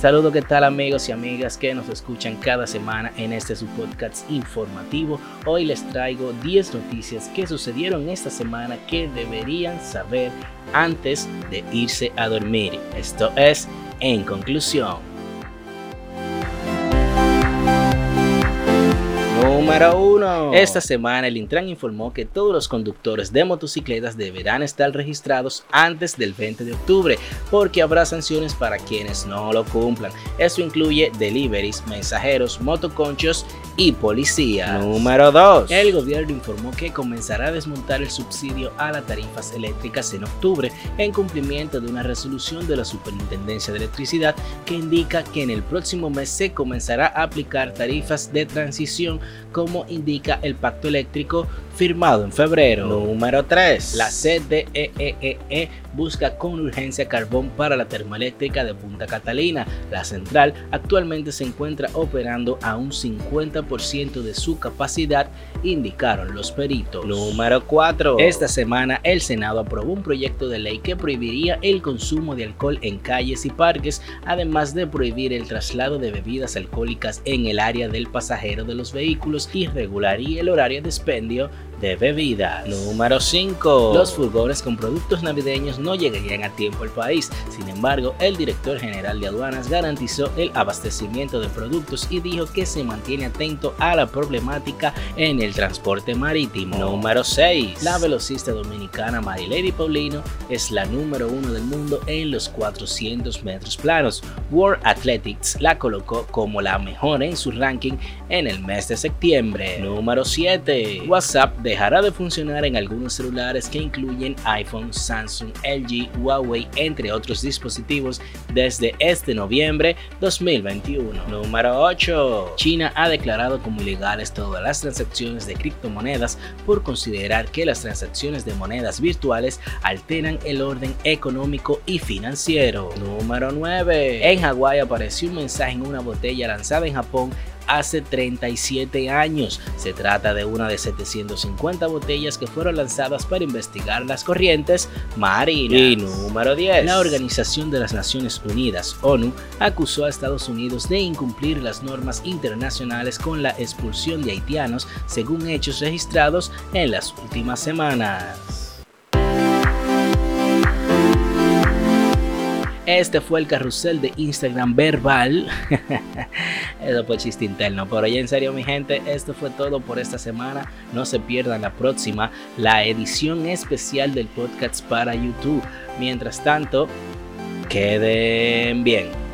Saludos, ¿qué tal amigos y amigas que nos escuchan cada semana en este su podcast informativo? Hoy les traigo 10 noticias que sucedieron esta semana que deberían saber antes de irse a dormir. Esto es En Conclusión. Número 1. Esta semana el Intran informó que todos los conductores de motocicletas deberán estar registrados antes del 20 de octubre porque habrá sanciones para quienes no lo cumplan. Esto incluye deliveries, mensajeros, motoconchos y policías. Número 2. El gobierno informó que comenzará a desmontar el subsidio a las tarifas eléctricas en octubre en cumplimiento de una resolución de la Superintendencia de Electricidad que indica que en el próximo mes se comenzará a aplicar tarifas de transición como indica el pacto eléctrico firmado en febrero. Número 3. La CDEEE e e busca con urgencia carbón para la termoeléctrica de Punta Catalina. La central actualmente se encuentra operando a un 50% de su capacidad, indicaron los peritos. Número 4. Esta semana el Senado aprobó un proyecto de ley que prohibiría el consumo de alcohol en calles y parques, además de prohibir el traslado de bebidas alcohólicas en el área del pasajero de los vehículos y regularía el horario de expendio de bebidas. Número 5. Los furgones con productos navideños no llegarían a tiempo al país. Sin embargo, el director general de aduanas garantizó el abastecimiento de productos y dijo que se mantiene atento a la problemática en el transporte marítimo. Número 6. La velocista dominicana Marilady Paulino es la número uno del mundo en los 400 metros planos. World Athletics la colocó como la mejor en su ranking en el mes de septiembre. Número 7. WhatsApp de dejará de funcionar en algunos celulares que incluyen iPhone, Samsung, LG, Huawei, entre otros dispositivos desde este noviembre 2021. Número 8. China ha declarado como ilegales todas las transacciones de criptomonedas por considerar que las transacciones de monedas virtuales alteran el orden económico y financiero. Número 9. En Hawái apareció un mensaje en una botella lanzada en Japón hace 37 años. Se trata de una de 750 botellas que fueron lanzadas para investigar las corrientes marinas. Y número 10. La Organización de las Naciones Unidas, ONU, acusó a Estados Unidos de incumplir las normas internacionales con la expulsión de haitianos según hechos registrados en las últimas semanas. Este fue el carrusel de Instagram verbal. Eso fue chiste interno. Pero ya en serio, mi gente, esto fue todo por esta semana. No se pierdan la próxima, la edición especial del podcast para YouTube. Mientras tanto, queden bien.